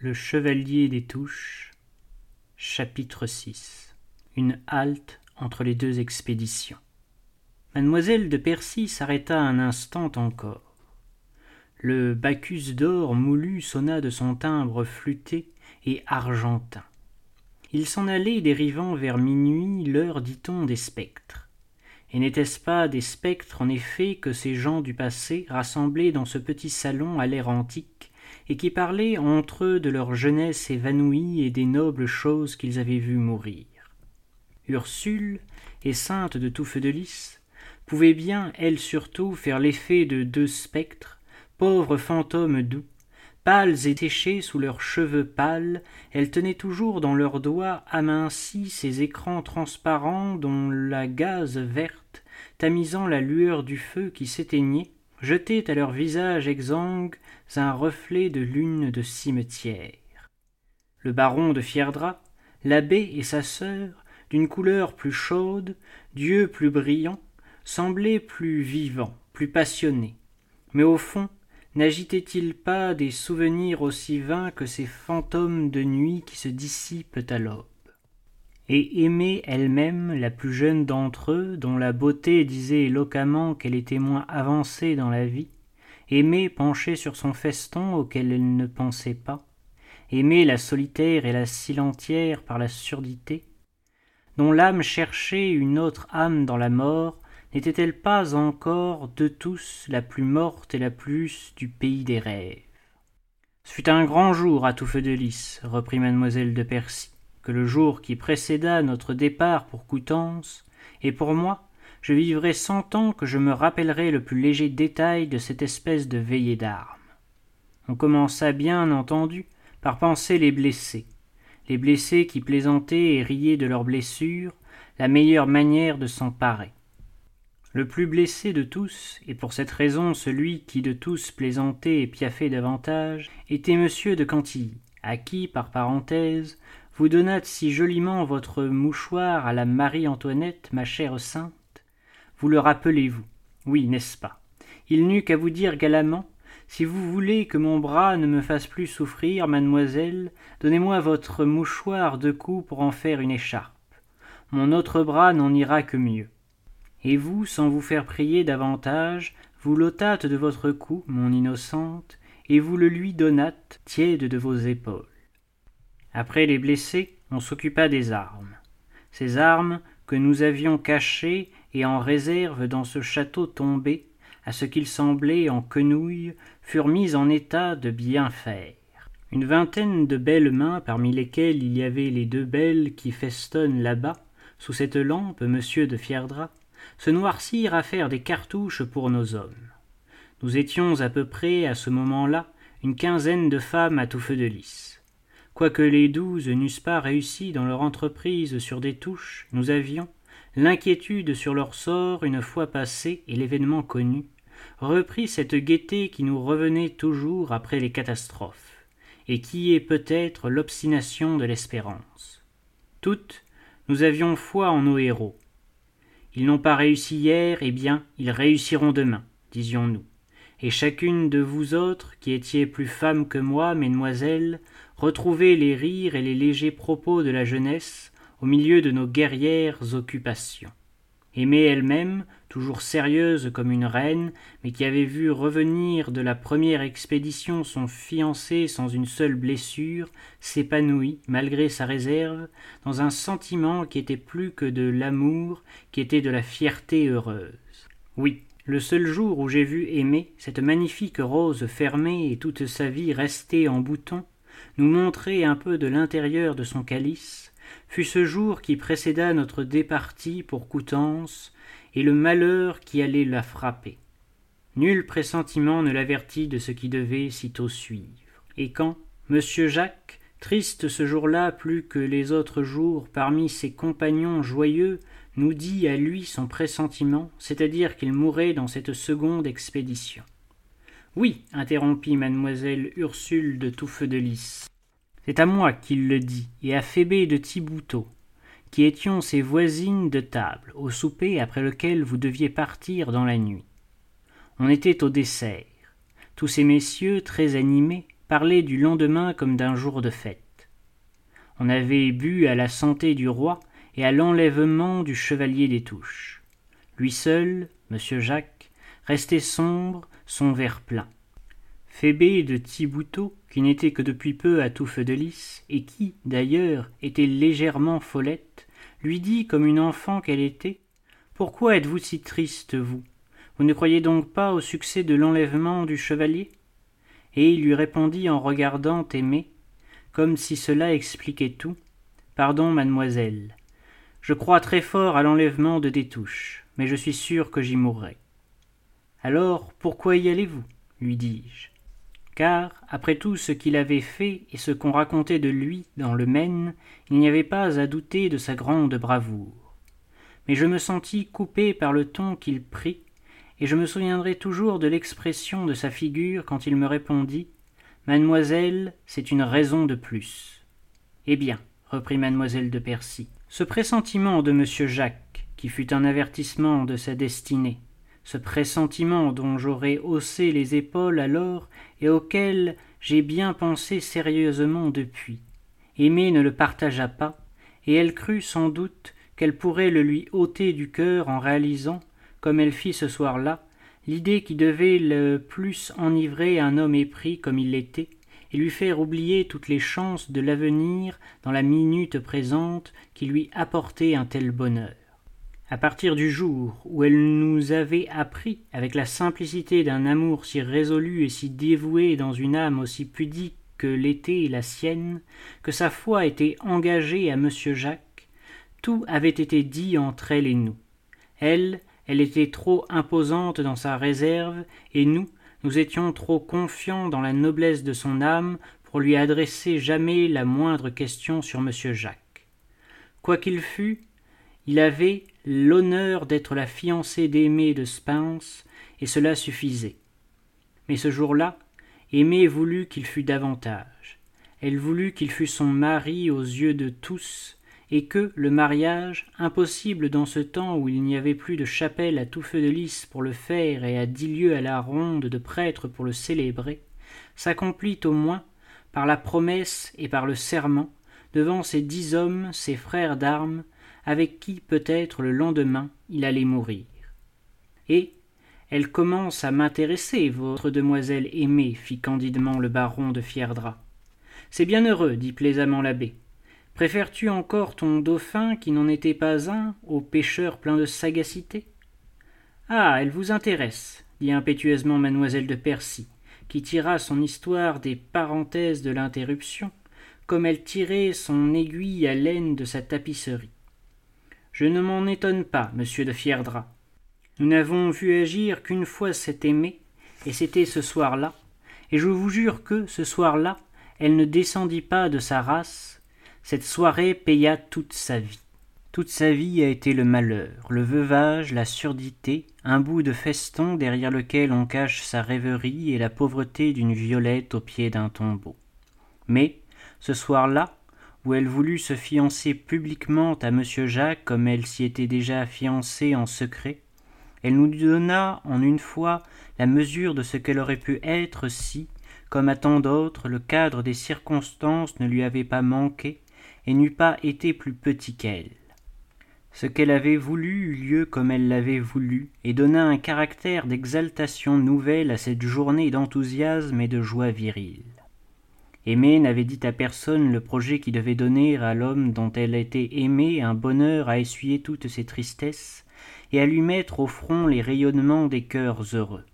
Le Chevalier des Touches Chapitre VI Une halte entre les deux expéditions Mademoiselle de Percy s'arrêta un instant encore. Le Bacchus d'or moulu sonna de son timbre flûté et argentin. Il s'en allait dérivant vers minuit l'heure, dit-on, des spectres. Et n'était-ce pas des spectres, en effet, que ces gens du passé, rassemblés dans ce petit salon à l'air antique, et qui parlaient entre eux de leur jeunesse évanouie et des nobles choses qu'ils avaient vues mourir. Ursule, et de tout feu de lys, pouvait bien, elle surtout, faire l'effet de deux spectres, pauvres fantômes doux, pâles et séchés sous leurs cheveux pâles, elles tenaient toujours dans leurs doigts amincis ces écrans transparents dont la gaze verte, tamisant la lueur du feu qui s'éteignait, jetait à leur visage exsangue un reflet de lune de cimetière. Le baron de Fierdra, l'abbé et sa sœur, d'une couleur plus chaude, d'yeux plus brillants, semblaient plus vivants, plus passionnés. Mais au fond, n'agitaient-ils pas des souvenirs aussi vains que ces fantômes de nuit qui se dissipent l'aube et aimée elle-même, la plus jeune d'entre eux, dont la beauté disait éloquemment qu'elle était moins avancée dans la vie, aimée penchée sur son feston auquel elle ne pensait pas, aimée la solitaire et la silentière par la surdité, dont l'âme cherchait une autre âme dans la mort, n'était-elle pas encore de tous la plus morte et la plus du pays des rêves? Ce fut un grand jour à tout feu de lys, reprit mademoiselle de Percy le jour qui précéda notre départ pour Coutances, et pour moi, je vivrai cent ans que je me rappellerai le plus léger détail de cette espèce de veillée d'armes. On commença bien entendu par penser les blessés, les blessés qui plaisantaient et riaient de leurs blessures, la meilleure manière de s'en parer. Le plus blessé de tous, et pour cette raison celui qui de tous plaisantait et piaffait davantage, était monsieur de Cantilly, à qui, par parenthèse, vous donnâtes si joliment votre mouchoir à la Marie-Antoinette, ma chère sainte Vous le rappelez-vous? Oui, n'est-ce pas? Il n'eut qu'à vous dire galamment si vous voulez que mon bras ne me fasse plus souffrir, mademoiselle, donnez-moi votre mouchoir de cou pour en faire une écharpe. Mon autre bras n'en ira que mieux. Et vous, sans vous faire prier davantage, vous l'ôtâtes de votre cou, mon innocente, et vous le lui donnâtes, tiède de vos épaules. Après les blessés, on s'occupa des armes. Ces armes que nous avions cachées et en réserve dans ce château tombé, à ce qu'il semblait en quenouille, furent mises en état de bien faire. Une vingtaine de belles mains, parmi lesquelles il y avait les deux belles qui festonnent là-bas, sous cette lampe, monsieur de Fierdra, se noircirent à faire des cartouches pour nos hommes. Nous étions à peu près, à ce moment-là, une quinzaine de femmes à tout feu de lys. Quoique les douze n'eussent pas réussi dans leur entreprise sur des touches, nous avions, l'inquiétude sur leur sort une fois passé et l'événement connu, repris cette gaieté qui nous revenait toujours après les catastrophes, et qui est peut-être l'obstination de l'espérance. Toutes, nous avions foi en nos héros. Ils n'ont pas réussi hier, eh bien, ils réussiront demain, disions-nous et chacune de vous autres, qui étiez plus femmes que moi, mesdemoiselles, retrouvez les rires et les légers propos de la jeunesse au milieu de nos guerrières occupations. Aimée elle-même, toujours sérieuse comme une reine, mais qui avait vu revenir de la première expédition son fiancé sans une seule blessure, s'épanouit, malgré sa réserve, dans un sentiment qui était plus que de l'amour, qui était de la fierté heureuse. Oui, le seul jour où j'ai vu aimer cette magnifique rose fermée et toute sa vie restée en bouton, nous montrer un peu de l'intérieur de son calice, fut ce jour qui précéda notre départie pour Coutances et le malheur qui allait la frapper. Nul pressentiment ne l'avertit de ce qui devait sitôt suivre. Et quand, monsieur Jacques, triste ce jour-là plus que les autres jours parmi ses compagnons joyeux, nous dit à lui son pressentiment, c'est-à-dire qu'il mourrait dans cette seconde expédition. Oui, interrompit mademoiselle Ursule de Touffeux de Lys. C'est à moi qu'il le dit, et à Phébé de Thiboutot, qui étions ses voisines de table, au souper après lequel vous deviez partir dans la nuit. On était au dessert. Tous ces messieurs, très animés, parlait du lendemain comme d'un jour de fête. On avait bu à la santé du roi et à l'enlèvement du chevalier des Touches. Lui seul, monsieur Jacques, restait sombre, son verre plein. Phébé de Thibouteau, qui n'était que depuis peu à Touffe de Lys, et qui, d'ailleurs, était légèrement follette, lui dit comme une enfant qu'elle était Pourquoi êtes-vous si triste, vous? Vous ne croyez donc pas au succès de l'enlèvement du chevalier? Et il lui répondit en regardant Aimée, comme si cela expliquait tout Pardon, mademoiselle. Je crois très fort à l'enlèvement de Détouche, mais je suis sûr que j'y mourrai. Alors, pourquoi y allez-vous? lui dis-je car, après tout ce qu'il avait fait et ce qu'on racontait de lui dans le Maine, il n'y avait pas à douter de sa grande bravoure. Mais je me sentis coupé par le ton qu'il prit, et je me souviendrai toujours de l'expression de sa figure quand il me répondit Mademoiselle, c'est une raison de plus. Eh bien, reprit mademoiselle de Percy, ce pressentiment de monsieur Jacques, qui fut un avertissement de sa destinée, ce pressentiment dont j'aurais haussé les épaules alors et auquel j'ai bien pensé sérieusement depuis. Aimée ne le partagea pas, et elle crut sans doute qu'elle pourrait le lui ôter du cœur en réalisant, comme elle fit ce soir-là, l'idée qui devait le plus enivrer un homme épris comme il l'était, et lui faire oublier toutes les chances de l'avenir dans la minute présente qui lui apportait un tel bonheur. À partir du jour où elle nous avait appris, avec la simplicité d'un amour si résolu et si dévoué dans une âme aussi pudique que l'était la sienne, que sa foi était engagée à monsieur Jacques, tout avait été dit entre elle et nous. Elle, elle était trop imposante dans sa réserve, et nous, nous étions trop confiants dans la noblesse de son âme pour lui adresser jamais la moindre question sur monsieur Jacques. Quoi qu'il fût, il avait l'honneur d'être la fiancée d'Aimée de Spence, et cela suffisait. Mais ce jour-là, Aimée voulut qu'il fût davantage. Elle voulut qu'il fût son mari aux yeux de tous, et que le mariage, impossible dans ce temps où il n'y avait plus de chapelle à tout feu de lys pour le faire et à dix lieues à la ronde de prêtres pour le célébrer, s'accomplit au moins par la promesse et par le serment devant ces dix hommes, ses frères d'armes, avec qui peut-être le lendemain il allait mourir. Et elle commence à m'intéresser, votre demoiselle aimée, fit candidement le baron de Fierdra. C'est bien heureux, dit plaisamment l'abbé. Préfères-tu encore ton dauphin qui n'en était pas un au pêcheur plein de sagacité? Ah, elle vous intéresse, dit impétueusement mademoiselle de Percy, qui tira son histoire des parenthèses de l'interruption, comme elle tirait son aiguille à laine de sa tapisserie. Je ne m'en étonne pas, monsieur de Fierdra. Nous n'avons vu agir qu'une fois cet aimé, et c'était ce soir-là, et je vous jure que, ce soir-là, elle ne descendit pas de sa race, cette soirée paya toute sa vie. Toute sa vie a été le malheur, le veuvage, la surdité, un bout de feston derrière lequel on cache sa rêverie et la pauvreté d'une violette au pied d'un tombeau. Mais, ce soir-là, où elle voulut se fiancer publiquement à monsieur Jacques comme elle s'y était déjà fiancée en secret, elle nous donna en une fois la mesure de ce qu'elle aurait pu être si, comme à tant d'autres, le cadre des circonstances ne lui avait pas manqué et n'eût pas été plus petit qu'elle. Ce qu'elle avait voulu eut lieu comme elle l'avait voulu, et donna un caractère d'exaltation nouvelle à cette journée d'enthousiasme et de joie virile. Aimée n'avait dit à personne le projet qui devait donner à l'homme dont elle était aimée un bonheur à essuyer toutes ses tristesses et à lui mettre au front les rayonnements des cœurs heureux.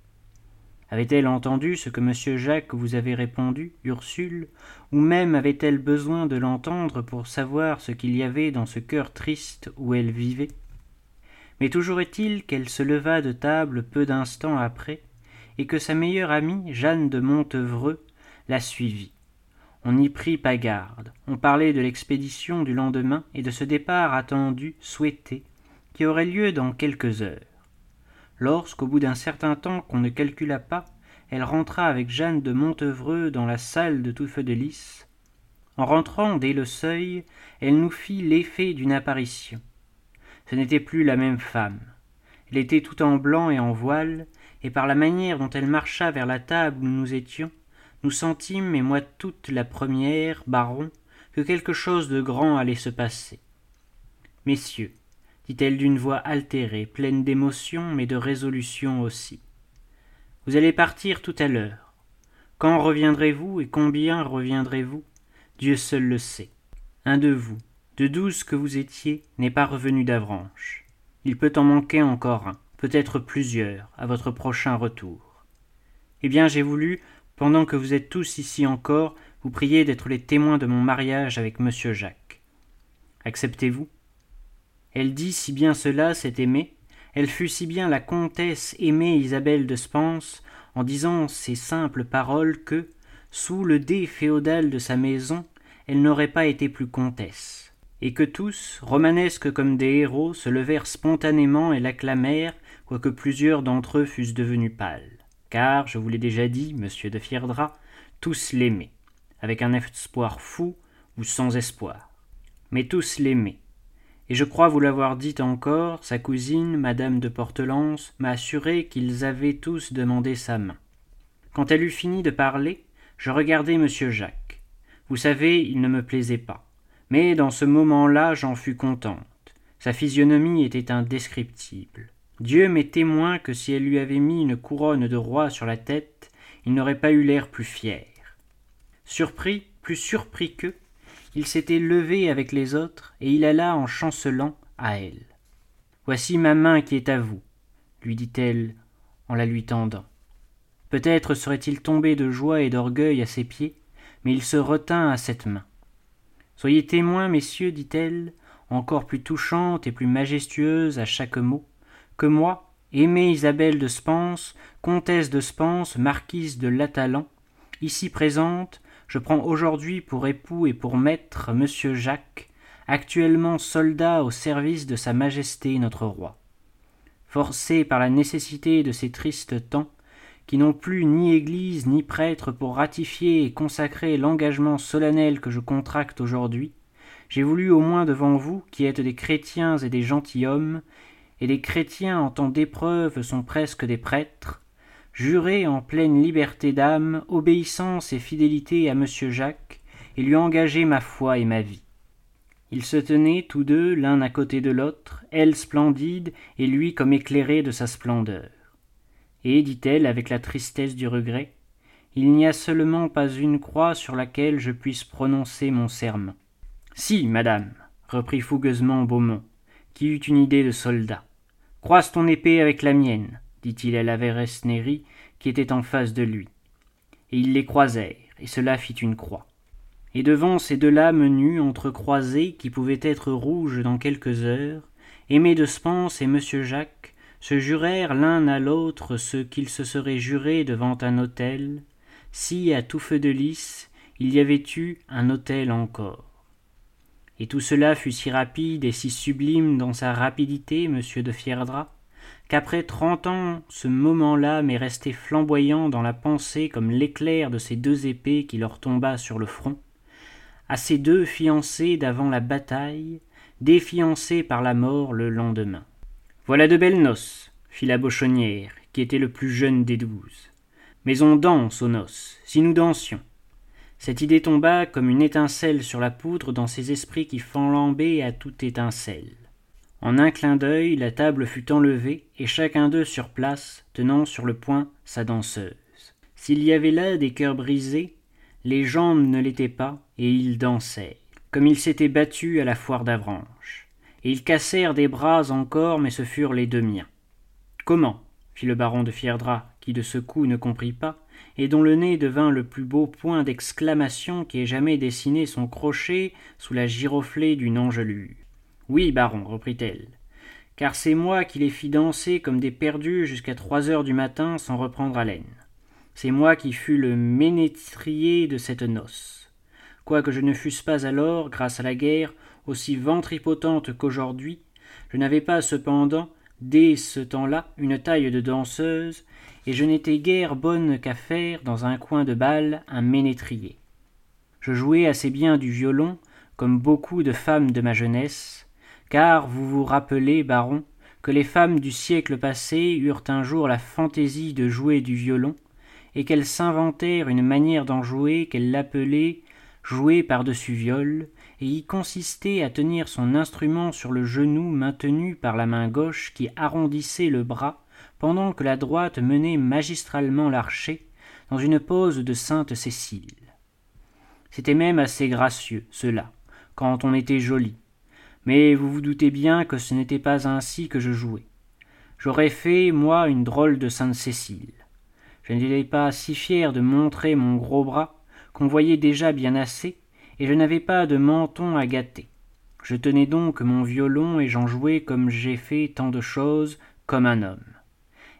Avait-elle entendu ce que monsieur Jacques vous avait répondu, Ursule, ou même avait-elle besoin de l'entendre pour savoir ce qu'il y avait dans ce cœur triste où elle vivait? Mais toujours est-il qu'elle se leva de table peu d'instants après, et que sa meilleure amie, Jeanne de Montevreux, la suivit. On n'y prit pas garde. On parlait de l'expédition du lendemain et de ce départ attendu, souhaité, qui aurait lieu dans quelques heures. Lorsqu'au bout d'un certain temps qu'on ne calcula pas, elle rentra avec Jeanne de Montevreux dans la salle de tout feu de lys, en rentrant dès le seuil, elle nous fit l'effet d'une apparition. Ce n'était plus la même femme. Elle était tout en blanc et en voile, et par la manière dont elle marcha vers la table où nous étions, nous sentîmes, et moi toute la première, baron, que quelque chose de grand allait se passer. Messieurs, dit-elle d'une voix altérée, pleine d'émotion, mais de résolution aussi. Vous allez partir tout à l'heure. Quand reviendrez-vous et combien reviendrez-vous? Dieu seul le sait. Un de vous, de douze que vous étiez, n'est pas revenu d'Avranches. Il peut en manquer encore un, peut-être plusieurs, à votre prochain retour. Eh bien, j'ai voulu, pendant que vous êtes tous ici encore, vous prier d'être les témoins de mon mariage avec monsieur Jacques. Acceptez-vous? Elle dit si bien cela, cette aimée, elle fut si bien la comtesse aimée Isabelle de Spence, en disant ces simples paroles que, sous le dé féodal de sa maison, elle n'aurait pas été plus comtesse, et que tous, romanesques comme des héros, se levèrent spontanément et l'acclamèrent, quoique plusieurs d'entre eux fussent devenus pâles. Car, je vous l'ai déjà dit, monsieur de Fierdra, tous l'aimaient, avec un espoir fou ou sans espoir. Mais tous l'aimaient, et je crois vous l'avoir dit encore, sa cousine, madame de Portelance, m'a assuré qu'ils avaient tous demandé sa main. Quand elle eut fini de parler, je regardai monsieur Jacques. Vous savez, il ne me plaisait pas. Mais dans ce moment-là, j'en fus contente. Sa physionomie était indescriptible. Dieu m'est témoin que si elle lui avait mis une couronne de roi sur la tête, il n'aurait pas eu l'air plus fier. Surpris, plus surpris qu'eux, il s'était levé avec les autres, et il alla en chancelant à elle. Voici ma main qui est à vous, lui dit-elle en la lui tendant. Peut-être serait-il tombé de joie et d'orgueil à ses pieds, mais il se retint à cette main. Soyez témoins, messieurs, dit-elle, encore plus touchante et plus majestueuse à chaque mot, que moi, aimée Isabelle de Spence, comtesse de Spence, marquise de Latalan, ici présente, je prends aujourd'hui pour époux et pour maître monsieur Jacques, actuellement soldat au service de Sa Majesté notre roi. Forcé par la nécessité de ces tristes temps, qui n'ont plus ni Église ni prêtre pour ratifier et consacrer l'engagement solennel que je contracte aujourd'hui, j'ai voulu au moins devant vous, qui êtes des chrétiens et des gentilshommes, et les chrétiens en temps d'épreuve sont presque des prêtres, jurer en pleine liberté d'âme obéissance et fidélité à monsieur Jacques, et lui engager ma foi et ma vie. Ils se tenaient tous deux l'un à côté de l'autre, elle splendide et lui comme éclairé de sa splendeur. Et, dit-elle avec la tristesse du regret, il n'y a seulement pas une croix sur laquelle je puisse prononcer mon serment. Si, madame, reprit fougueusement Beaumont, qui eut une idée de soldat? Croise ton épée avec la mienne, dit-il à la Néry, qui était en face de lui. Et ils les croisèrent, et cela fit une croix. Et devant ces deux lames nues entrecroisées, qui pouvaient être rouges dans quelques heures, Aimé de Spence et monsieur Jacques se jurèrent l'un à l'autre ce qu'ils se seraient jurés devant un autel, si à tout feu de lys il y avait eu un autel encore. Et tout cela fut si rapide et si sublime dans sa rapidité, monsieur de Fierdra, qu'après trente ans ce moment-là m'est resté flamboyant dans la pensée comme l'éclair de ces deux épées qui leur tomba sur le front, à ces deux fiancés d'avant la bataille, défiancés par la mort le lendemain. Voilà de belles noces, fit la bochonnière, qui était le plus jeune des douze. Mais on danse aux noces, si nous dansions. Cette idée tomba comme une étincelle sur la poudre dans ces esprits qui flambaient à toute étincelle. En un clin d'œil, la table fut enlevée, et chacun d'eux sur place, tenant sur le poing sa danseuse. S'il y avait là des cœurs brisés, les jambes ne l'étaient pas, et ils dansaient, comme ils s'étaient battus à la foire d'Avranches. Et ils cassèrent des bras encore, mais ce furent les deux miens. Comment? fit le baron de Fierdra, qui de ce coup ne comprit pas, et dont le nez devint le plus beau point d'exclamation qui ait jamais dessiné son crochet sous la giroflée d'une engelure. Oui, baron, reprit-elle, car c'est moi qui les fis danser comme des perdus jusqu'à trois heures du matin sans reprendre haleine. C'est moi qui fus le ménétrier de cette noce. Quoique je ne fusse pas alors, grâce à la guerre, aussi ventripotente qu'aujourd'hui, je n'avais pas cependant, dès ce temps-là, une taille de danseuse, et je n'étais guère bonne qu'à faire, dans un coin de bal, un ménétrier. Je jouais assez bien du violon, comme beaucoup de femmes de ma jeunesse, car vous vous rappelez, baron, que les femmes du siècle passé eurent un jour la fantaisie de jouer du violon, et qu'elle s'inventèrent une manière d'en jouer qu'elle l'appelait jouer par-dessus viol, et y consistait à tenir son instrument sur le genou maintenu par la main gauche qui arrondissait le bras, pendant que la droite menait magistralement l'archer, dans une pose de sainte Cécile. C'était même assez gracieux, cela, quand on était joli. Mais vous vous doutez bien que ce n'était pas ainsi que je jouais. J'aurais fait, moi, une drôle de sainte Cécile. Je n'étais pas si fier de montrer mon gros bras, qu'on voyait déjà bien assez, et je n'avais pas de menton à gâter. Je tenais donc mon violon et j'en jouais comme j'ai fait tant de choses, comme un homme.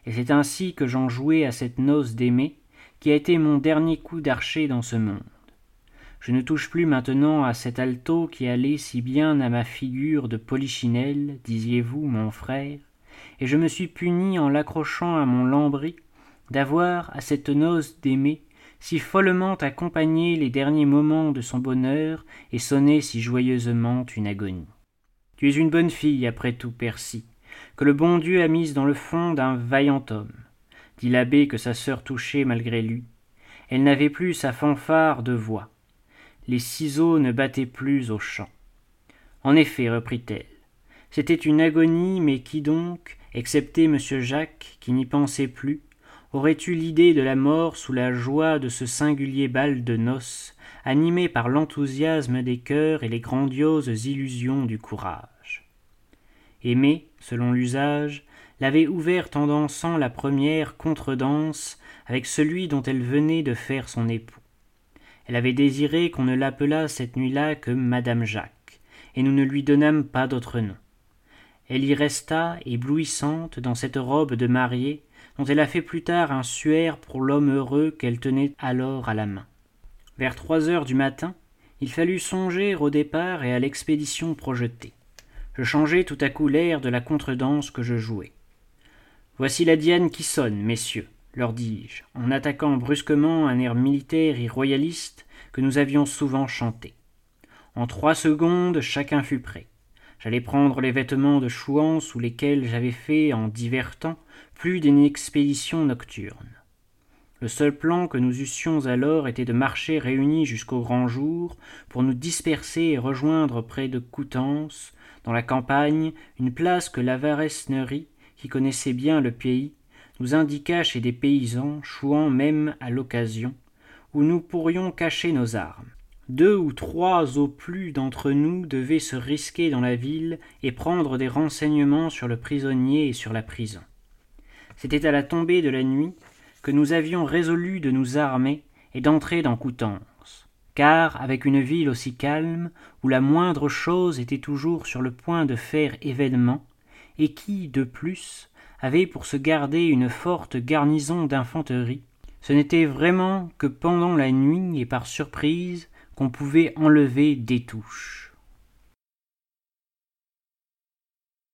Et c'est ainsi que j'en jouais à cette noce d'aimer, qui a été mon dernier coup d'archer dans ce monde. Je ne touche plus maintenant à cet alto qui allait si bien à ma figure de polichinelle, disiez-vous, mon frère, et je me suis puni en l'accrochant à mon lambris d'avoir à cette noce d'aimer si follement accompagné les derniers moments de son bonheur et sonné si joyeusement une agonie. Tu es une bonne fille, après tout, Percy, que le bon Dieu a mise dans le fond d'un vaillant homme, dit l'abbé que sa sœur touchait malgré lui. Elle n'avait plus sa fanfare de voix. Les ciseaux ne battaient plus au champ. En effet, reprit-elle, c'était une agonie, mais qui donc, excepté monsieur Jacques, qui n'y pensait plus, aurait eu l'idée de la mort sous la joie de ce singulier bal de noces, animé par l'enthousiasme des cœurs et les grandioses illusions du courage. Aimé, selon l'usage, l'avait ouverte en dansant la première contredanse avec celui dont elle venait de faire son époux. Elle avait désiré qu'on ne l'appelât cette nuit-là que Madame Jacques, et nous ne lui donnâmes pas d'autre nom. Elle y resta, éblouissante, dans cette robe de mariée, dont elle a fait plus tard un suaire pour l'homme heureux qu'elle tenait alors à la main. Vers trois heures du matin, il fallut songer au départ et à l'expédition projetée. Je changeai tout à coup l'air de la contredanse que je jouais. Voici la Diane qui sonne, messieurs, leur dis-je, en attaquant brusquement un air militaire et royaliste que nous avions souvent chanté. En trois secondes, chacun fut prêt. J'allais prendre les vêtements de chouan sous lesquels j'avais fait, en divertant, plus d'une expédition nocturne. Le seul plan que nous eussions alors était de marcher réunis jusqu'au grand jour pour nous disperser et rejoindre près de Coutances, dans la campagne, une place que l'Avaresnerie, qui connaissait bien le pays, nous indiqua chez des paysans, chouant même à l'occasion, où nous pourrions cacher nos armes. Deux ou trois au plus d'entre nous devaient se risquer dans la ville et prendre des renseignements sur le prisonnier et sur la prison. C'était à la tombée de la nuit que nous avions résolu de nous armer et d'entrer dans Coutances, car avec une ville aussi calme, où la moindre chose était toujours sur le point de faire événement, et qui, de plus, avait pour se garder une forte garnison d'infanterie, ce n'était vraiment que pendant la nuit et par surprise qu'on pouvait enlever des touches.